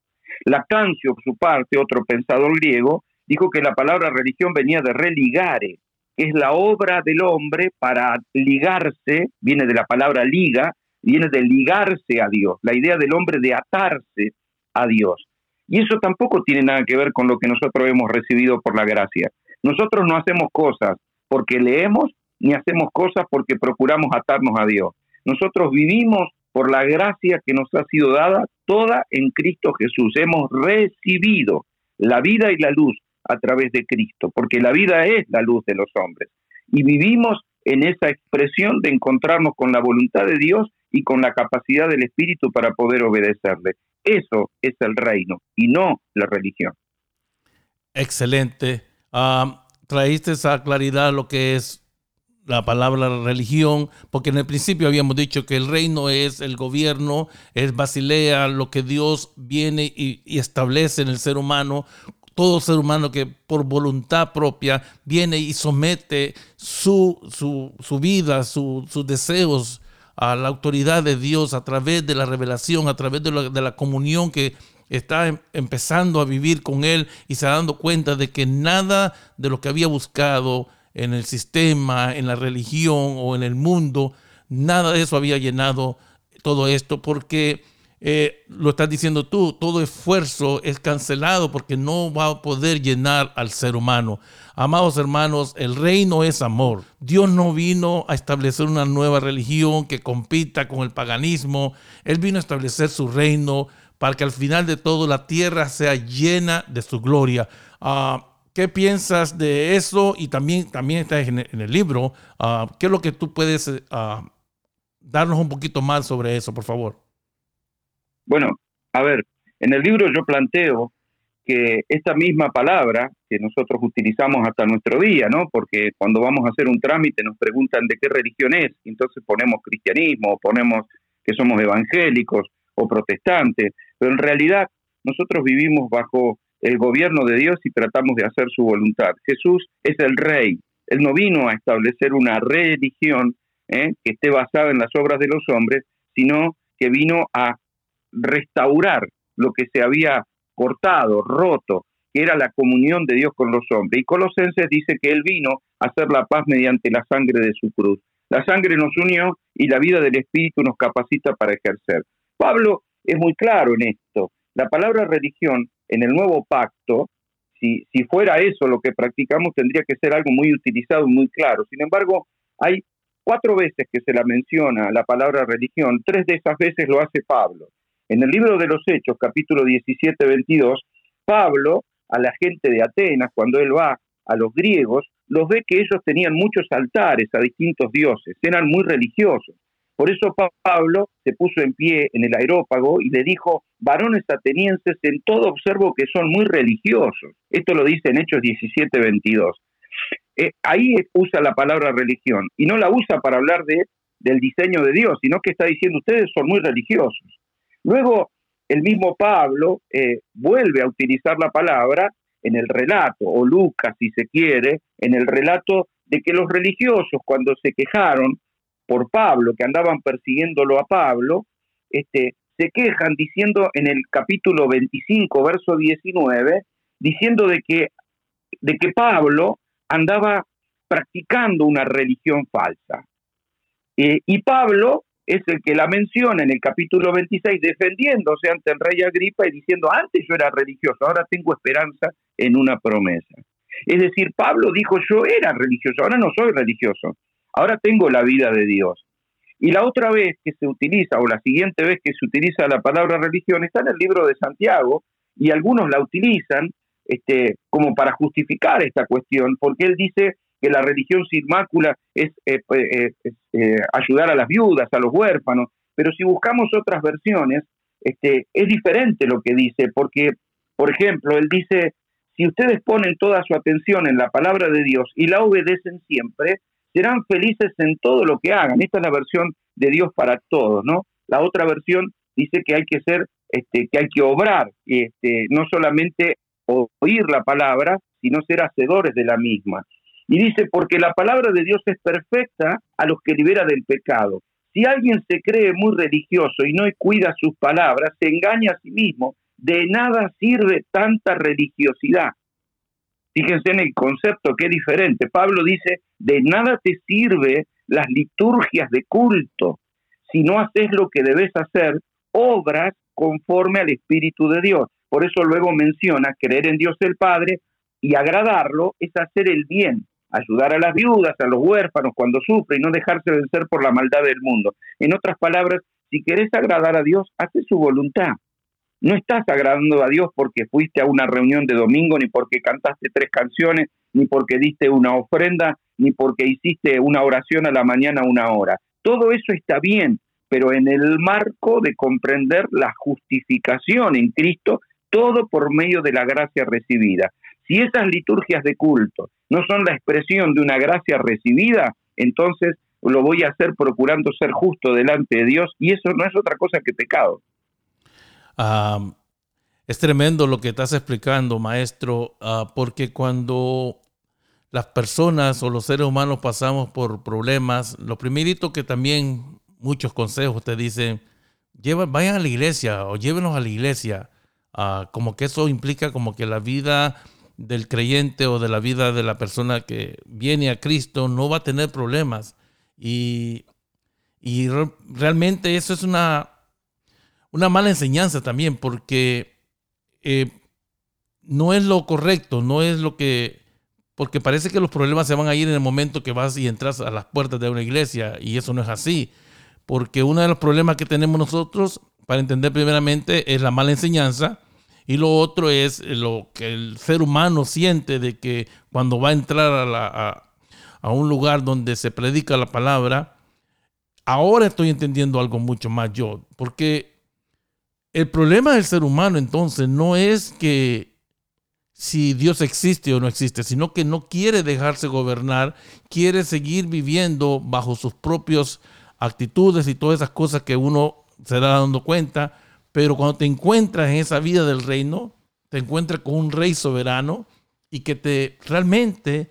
S2: Lactancio, por su parte, otro pensador griego, dijo que la palabra religión venía de religare, que es la obra del hombre para ligarse, viene de la palabra liga, viene de ligarse a Dios, la idea del hombre de atarse a Dios. Y eso tampoco tiene nada que ver con lo que nosotros hemos recibido por la gracia. Nosotros no hacemos cosas porque leemos ni hacemos cosas porque procuramos atarnos a Dios. Nosotros vivimos por la gracia que nos ha sido dada toda en Cristo Jesús. Hemos recibido la vida y la luz a través de Cristo, porque la vida es la luz de los hombres. Y vivimos en esa expresión de encontrarnos con la voluntad de Dios y con la capacidad del Espíritu para poder obedecerle. Eso es el reino y no la religión.
S1: Excelente. Ah, traíste esa claridad lo que es la palabra religión, porque en el principio habíamos dicho que el reino es el gobierno, es Basilea, lo que Dios viene y, establece en el ser humano, todo ser humano que por voluntad propia viene y somete su, su, vida, sus deseos a la autoridad de Dios a través de la revelación, a través de la, de la comunión que está em, empezando a vivir con Él y se ha dando cuenta de que nada de lo que había buscado, en el sistema, en la religión o en el mundo. Nada de eso había llenado todo esto porque eh, lo estás diciendo tú, todo esfuerzo es cancelado porque no va a poder llenar al ser humano. Amados hermanos, el reino es amor. Dios no vino a establecer una nueva religión que compita con el paganismo. Él vino a establecer su reino para que al final de todo la tierra sea llena de su gloria. Ah, ¿Qué piensas de eso? Y también, también está en el, libro. Ah, ¿Qué es lo que tú puedes ah, darnos un poquito más sobre eso, por favor?
S2: Bueno, a ver, en el libro yo planteo que esta misma palabra que nosotros utilizamos hasta nuestro día, ¿no? Porque cuando vamos a hacer un trámite nos preguntan de qué religión es, entonces ponemos cristianismo, o ponemos que somos evangélicos o protestantes, pero en realidad nosotros vivimos bajo el gobierno de Dios y tratamos de hacer su voluntad. Jesús es el rey. Él no vino a establecer una religión ¿eh? que esté basada en las obras de los hombres, sino que vino a restaurar lo que se había cortado, roto, que era la comunión de Dios con los hombres. Y Colosenses dice que Él vino a hacer la paz mediante la sangre de su cruz. La sangre nos unió y la vida del Espíritu nos capacita para ejercer. Pablo es muy claro en esto. La palabra religión en el nuevo pacto, si, si fuera eso lo que practicamos, tendría que ser algo muy utilizado, muy claro. Sin embargo, hay cuatro veces que se la menciona la palabra religión, tres de esas veces lo hace Pablo. En el libro de los Hechos, capítulo 17, 22, Pablo a la gente de Atenas, cuando él va a los griegos, los ve que ellos tenían muchos altares a distintos dioses, eran muy religiosos. Por eso Pablo se puso en pie en el aerópago y le dijo, varones atenienses, en todo observo que son muy religiosos. Esto lo dice en Hechos 17, 22. Eh, ahí usa la palabra religión y no la usa para hablar de, del diseño de Dios, sino que está diciendo ustedes son muy religiosos. Luego, el mismo Pablo eh, vuelve a utilizar la palabra en el relato, o Lucas si se quiere, en el relato de que los religiosos cuando se quejaron por Pablo, que andaban persiguiéndolo a Pablo, este, se quejan diciendo en el capítulo 25, verso 19, diciendo de que, de que Pablo andaba practicando una religión falsa. Eh, y Pablo es el que la menciona en el capítulo 26, defendiéndose ante el rey Agripa y diciendo, antes yo era religioso, ahora tengo esperanza en una promesa. Es decir, Pablo dijo, yo era religioso, ahora no soy religioso, ahora tengo la vida de Dios. Y la otra vez que se utiliza, o la siguiente vez que se utiliza la palabra religión, está en el libro de Santiago, y algunos la utilizan este, como para justificar esta cuestión, porque él dice que la religión sin mácula es, eh, eh, eh, ayudar a las viudas, a los huérfanos, pero si buscamos otras versiones, este, es diferente lo que dice, porque, por ejemplo, él dice, si ustedes ponen toda su atención en la palabra de Dios y la obedecen siempre, serán felices en todo lo que hagan. Esta es la versión de Dios para todos, ¿no? La otra versión dice que hay que ser, este, que hay que obrar, este, no solamente oír la palabra, sino ser hacedores de la misma. Y dice, porque la palabra de Dios es perfecta a los que libera del pecado. Si alguien se cree muy religioso y no cuida sus palabras, se engaña a sí mismo. De nada sirve tanta religiosidad. Fíjense en el concepto que diferente. Pablo dice, de nada te sirve las liturgias de culto. Si no haces lo que debes hacer, obras conforme al Espíritu de Dios. Por eso luego menciona creer en Dios el Padre y agradarlo es hacer el bien, ayudar a las viudas, a los huérfanos cuando sufren y no dejarse vencer por la maldad del mundo. En otras palabras, si querés agradar a Dios, hace su voluntad. No estás agradando a Dios porque fuiste a una reunión de domingo, ni porque cantaste tres canciones, ni porque diste una ofrenda, ni porque hiciste una oración a la mañana una hora. Todo eso está bien, pero en el marco de comprender la justificación en Cristo, todo por medio de la gracia recibida. Si esas liturgias de culto no son la expresión de una gracia recibida, entonces lo voy a hacer procurando ser justo delante de Dios y eso no es otra cosa que pecado.
S1: es tremendo lo que estás explicando, maestro, ah, porque cuando las personas o los seres humanos pasamos por problemas, lo primerito que también muchos consejos te dicen, vayan a la iglesia o llévenos a la iglesia. Ah, como que eso implica como que la vida del creyente o de la vida de la persona que viene a Cristo no va a tener problemas. Y, realmente eso es una, una mala enseñanza también, porque eh, no es lo correcto, no es lo que... Porque parece que los problemas se van a ir en el momento que vas y entras a las puertas de una iglesia, y eso no es así. Porque uno de los problemas que tenemos nosotros, para entender primeramente, es la mala enseñanza y lo otro es lo que el ser humano siente de que cuando va a entrar a, a, un lugar donde se predica la palabra, ahora estoy entendiendo algo mucho más yo, porque el problema del ser humano entonces no es que si Dios existe o no existe, sino que no quiere dejarse gobernar, quiere seguir viviendo bajo sus propias actitudes y todas esas cosas que uno se da dando cuenta pero cuando te encuentras en esa vida del reino, te encuentras con un rey soberano y que te realmente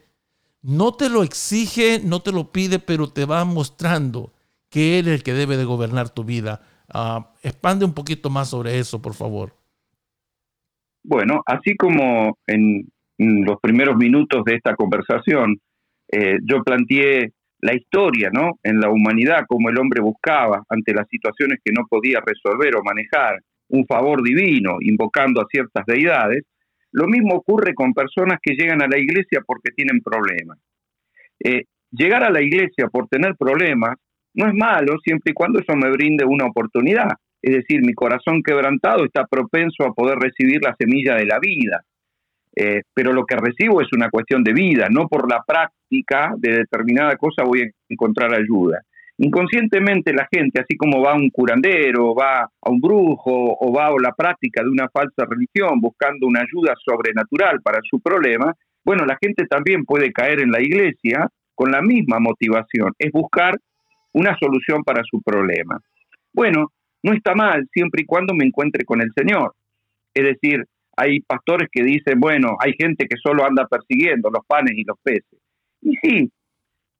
S1: no te lo exige, no te lo pide, pero te va mostrando que Él es el que debe de gobernar tu vida. Ah, expande un poquito más sobre eso, por favor.
S2: Bueno, así como en, los primeros minutos de esta conversación, eh, yo planteé la historia, ¿no? En la humanidad, como el hombre buscaba ante las situaciones que no podía resolver o manejar un favor divino, invocando a ciertas deidades, lo mismo ocurre con personas que llegan a la iglesia porque tienen problemas. Eh, llegar a la iglesia por tener problemas no es malo siempre y cuando eso me brinde una oportunidad. Es decir, mi corazón quebrantado está propenso a poder recibir la semilla de la vida. Eh, pero lo que recibo es una cuestión de vida, no por la práctica de determinada cosa voy a encontrar ayuda. Inconscientemente la gente, así como va a un curandero, va a un brujo o va a la práctica de una falsa religión buscando una ayuda sobrenatural para su problema, bueno, la gente también puede caer en la iglesia con la misma motivación, es buscar una solución para su problema. Bueno, no está mal siempre y cuando me encuentre con el Señor. Es decir, hay pastores que dicen, bueno, hay gente que solo anda persiguiendo los panes y los peces. Y sí,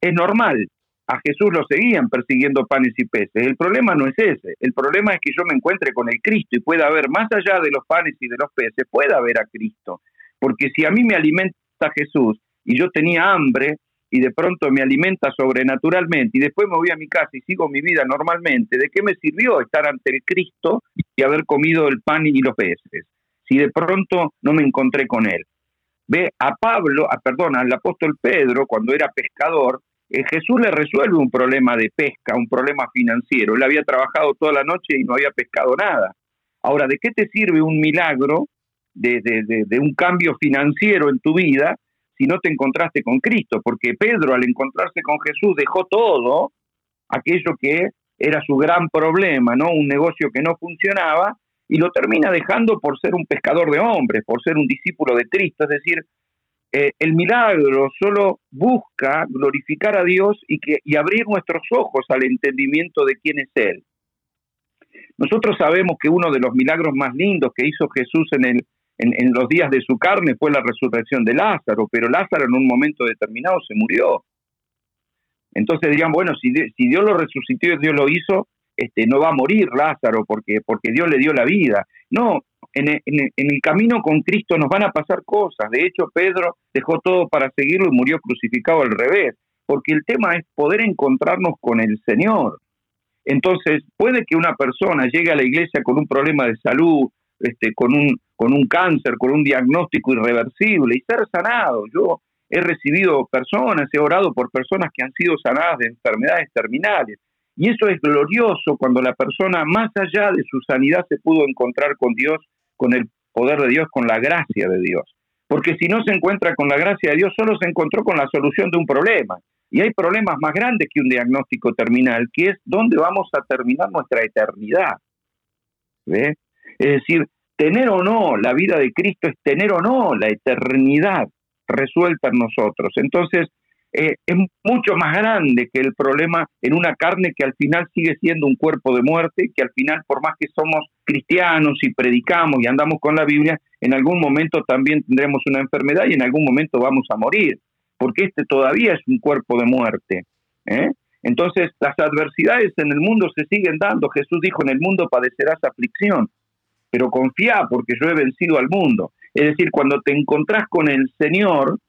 S2: es normal. A Jesús lo seguían persiguiendo panes y peces. El problema no es ese. El problema es que yo me encuentre con el Cristo y pueda haber, más allá de los panes y de los peces, pueda haber a Cristo. Porque si a mí me alimenta Jesús y yo tenía hambre y de pronto me alimenta sobrenaturalmente y después me voy a mi casa y sigo mi vida normalmente, ¿de qué me sirvió estar ante el Cristo y haber comido el pan y los peces? Si de pronto no me encontré con él. Ve a Pablo, a, perdón, al apóstol Pedro, cuando era pescador, eh, Jesús le resuelve un problema de pesca, un problema financiero. Él había trabajado toda la noche y no había pescado nada. Ahora, ¿de qué te sirve un milagro de, de un cambio financiero en tu vida si no te encontraste con Cristo, porque Pedro al encontrarse con Jesús dejó todo aquello que era su gran problema, ¿no? Un negocio que no funcionaba y lo termina dejando por ser un pescador de hombres, por ser un discípulo de Cristo, es decir, eh, el milagro solo busca glorificar a Dios y, que, y abrir nuestros ojos al entendimiento de quién es Él. Nosotros sabemos que uno de los milagros más lindos que hizo Jesús en el, en, los días de su carne fue la resurrección de Lázaro, pero Lázaro en un momento determinado se murió. Entonces dirían, bueno, si, si Dios lo resucitó y Dios lo hizo, este, no va a morir Lázaro porque, porque Dios le dio la vida. No, en el, camino con Cristo nos van a pasar cosas. De hecho, Pedro dejó todo para seguirlo y murió crucificado al revés, porque el tema es poder encontrarnos con el Señor. Entonces, puede que una persona llegue a la iglesia con un problema de salud, este, con, un, con un cáncer, con un diagnóstico irreversible y ser sanado. Yo he recibido personas, he orado por personas que han sido sanadas de enfermedades terminales. Y eso es glorioso cuando la persona, más allá de su sanidad, se pudo encontrar con Dios, con el poder de Dios, con la gracia de Dios. Porque si no se encuentra con la gracia de Dios, solo se encontró con la solución de un problema. Y hay problemas más grandes que un diagnóstico terminal, que es dónde vamos a terminar nuestra eternidad. ¿Ve? Es decir, tener o no la vida de Cristo es tener o no la eternidad resuelta en nosotros. Entonces, eh, es mucho más grande que el problema en una carne que al final sigue siendo un cuerpo de muerte, que al final, por más que somos cristianos y predicamos y andamos con la Biblia, en algún momento también tendremos una enfermedad y en algún momento vamos a morir, porque este todavía es un cuerpo de muerte. ¿eh? Entonces, las adversidades en el mundo se siguen dando. Jesús dijo, en el mundo padecerás aflicción pero confía porque yo he vencido al mundo. Es decir, cuando te encontrás con el Señor,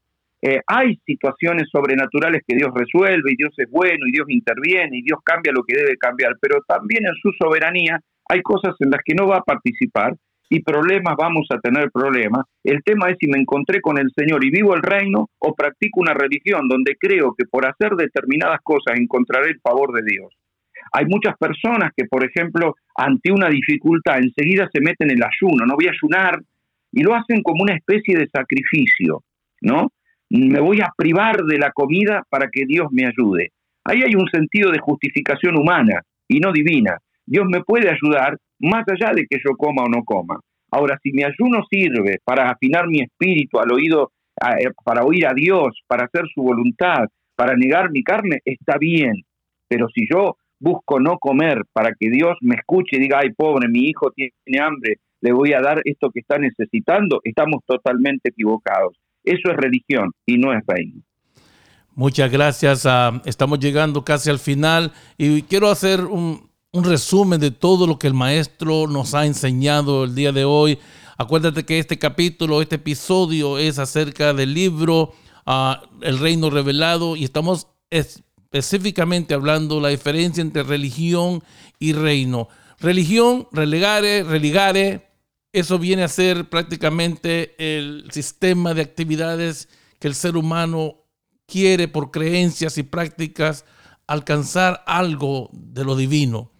S2: eh, hay situaciones sobrenaturales que Dios resuelve y Dios es bueno y Dios interviene y Dios cambia lo que debe cambiar, pero también en su soberanía hay cosas en las que no va a participar y problemas vamos a tener problemas. El tema es si me encontré con el Señor y vivo el reino o practico una religión donde creo que por hacer determinadas cosas encontraré el favor de Dios. Hay muchas personas que, por ejemplo, ante una dificultad enseguida se meten en el ayuno, no voy a ayunar, y lo hacen como una especie de sacrificio, ¿no? Me voy a privar de la comida para que Dios me ayude. Ahí hay un sentido de justificación humana y no divina. Dios me puede ayudar más allá de que yo coma o no coma. Ahora, si mi ayuno sirve para afinar mi espíritu al oído, eh, para oír a Dios, para hacer su voluntad, para negar mi carne, está bien. Pero si yo busco no comer para que Dios me escuche y diga, ay pobre, mi hijo tiene hambre, le voy a dar esto que está necesitando, estamos totalmente equivocados. Eso es religión y no es reino.
S1: Muchas gracias. Ah, estamos llegando casi al final y quiero hacer un, resumen de todo lo que el maestro nos ha enseñado el día de hoy. Acuérdate que este capítulo, este episodio es acerca del libro ah, El Reino Revelado y estamos específicamente hablando la diferencia entre religión y reino. Religión, relegare, religare, eso viene a ser prácticamente el sistema de actividades que el ser humano quiere por creencias y prácticas alcanzar algo de lo divino.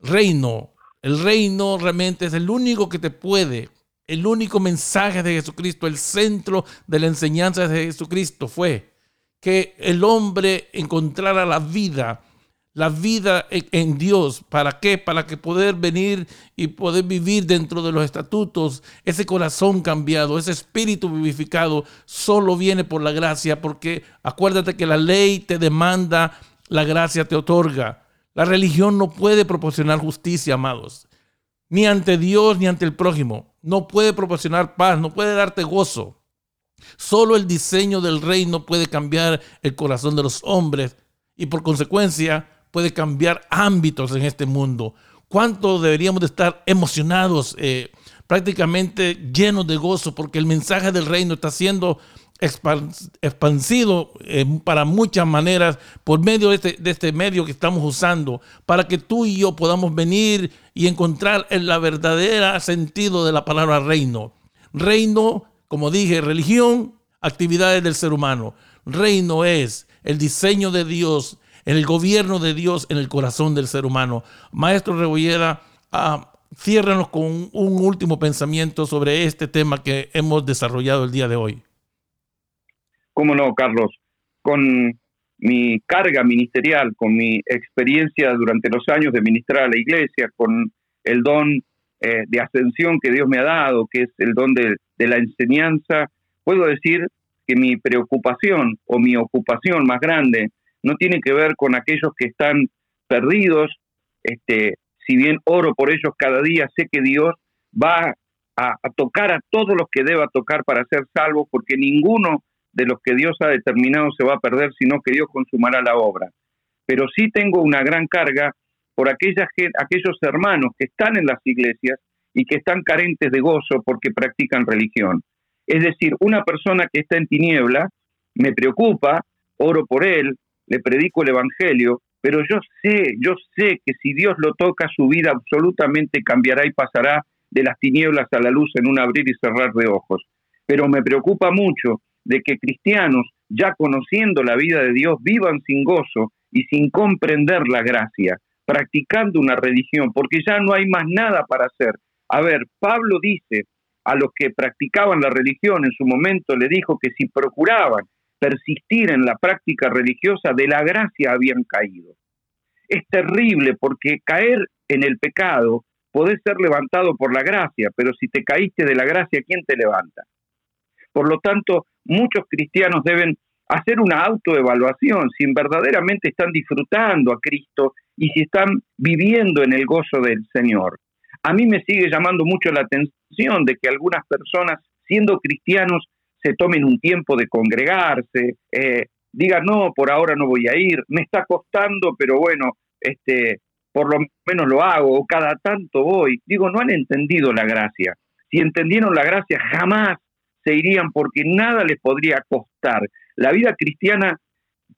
S1: Reino, el reino realmente es el único que te puede, el único mensaje de Jesucristo, el centro de la enseñanza de Jesucristo fue que el hombre encontrara la vida, la vida en Dios. ¿Para qué? Para que poder venir y poder vivir dentro de los estatutos. Ese corazón cambiado, ese espíritu vivificado, solo viene por la gracia, porque acuérdate que la ley te demanda, la gracia te otorga. La religión no puede proporcionar justicia, amados, ni ante Dios ni ante el prójimo. No puede proporcionar paz, no puede darte gozo. Solo el diseño del reino puede cambiar el corazón de los hombres y por consecuencia puede cambiar ámbitos en este mundo. ¿Cuánto deberíamos de estar emocionados, eh, prácticamente llenos de gozo, porque el mensaje del reino está siendo expansido eh, para muchas maneras por medio de este, de este, medio que estamos usando, para que tú y yo podamos venir y encontrar el la verdadera sentido de la palabra reino. Reino, como dije, religión, actividades del ser humano. Reino es el diseño de Dios, el gobierno de Dios en el corazón del ser humano. Maestro Rebollera, ah, ciérranos con un último pensamiento sobre este tema que hemos desarrollado el día de hoy.
S2: ¿Cómo no, Carlos? Con mi carga ministerial, con mi experiencia durante los años de ministrar a la iglesia, con el don eh, de ascensión que Dios me ha dado, que es el don de, la enseñanza, puedo decir que mi preocupación o mi ocupación más grande no tiene que ver con aquellos que están perdidos, este, si bien oro por ellos cada día, sé que Dios va a, tocar a todos los que deba tocar para ser salvos, porque ninguno de los que Dios ha determinado se va a perder, sino que Dios consumará la obra. Pero sí tengo una gran carga por aquellos hermanos que están en las iglesias y que están carentes de gozo porque practican religión. Es decir, una persona que está en tiniebla, me preocupa, oro por él, le predico el Evangelio, pero yo sé, yo sé que si Dios lo toca, su vida absolutamente cambiará y pasará de las tinieblas a la luz en un abrir y cerrar de ojos. Pero me preocupa mucho de que cristianos, ya conociendo la vida de Dios, vivan sin gozo y sin comprender la gracia, practicando una religión, porque ya no hay más nada para hacer. A ver, Pablo dice a los que practicaban la religión en su momento, le dijo que si procuraban persistir en la práctica religiosa, de la gracia habían caído. Es terrible porque caer en el pecado puede ser levantado por la gracia, pero si te caíste de la gracia, ¿quién te levanta? Por lo tanto, muchos cristianos deben hacer una autoevaluación si verdaderamente están disfrutando a Cristo y si están viviendo en el gozo del Señor. A mí me sigue llamando mucho la atención de que algunas personas, siendo cristianos, se tomen un tiempo de congregarse, eh, digan, no, por ahora no voy a ir, me está costando, pero bueno, este, por lo menos lo hago, o cada tanto voy. Digo, no han entendido la gracia. Si entendieron la gracia, jamás se irían porque nada les podría costar. La vida cristiana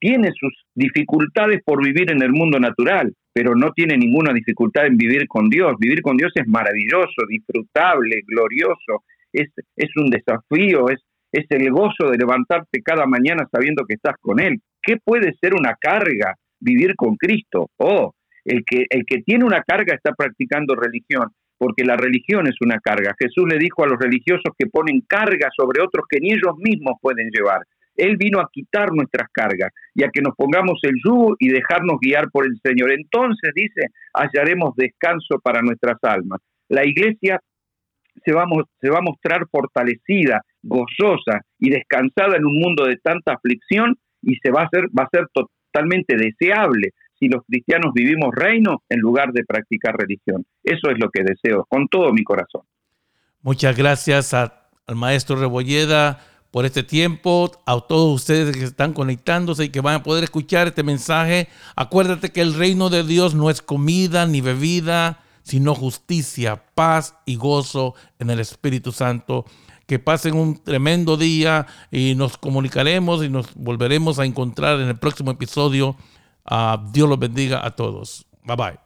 S2: tiene sus dificultades por vivir en el mundo natural, pero no tiene ninguna dificultad en vivir con Dios. Vivir con Dios es maravilloso, disfrutable, glorioso, es, es un desafío, es, es el gozo de levantarte cada mañana sabiendo que estás con Él. ¿Qué puede ser una carga vivir con Cristo? Oh, el que, el que tiene una carga está practicando religión porque la religión es una carga. Jesús le dijo a los religiosos que ponen carga sobre otros que ni ellos mismos pueden llevar. Él vino a quitar nuestras cargas y a que nos pongamos el yugo y dejarnos guiar por el Señor. Entonces, dice, hallaremos descanso para nuestras almas. La iglesia se va, se va a mostrar fortalecida, gozosa y descansada en un mundo de tanta aflicción y se va a hacer, va a ser totalmente deseable si los cristianos vivimos reino en lugar de practicar religión. Eso es lo que deseo con todo mi corazón.
S1: Muchas gracias al maestro Rebolleda por este tiempo, a todos ustedes que están conectándose y que van a poder escuchar este mensaje. Acuérdate que el reino de Dios no es comida ni bebida, sino justicia, paz y gozo en el Espíritu Santo. Que pasen un tremendo día y nos comunicaremos y nos volveremos a encontrar en el próximo episodio Uh, Dios los bendiga a todos. Bye bye.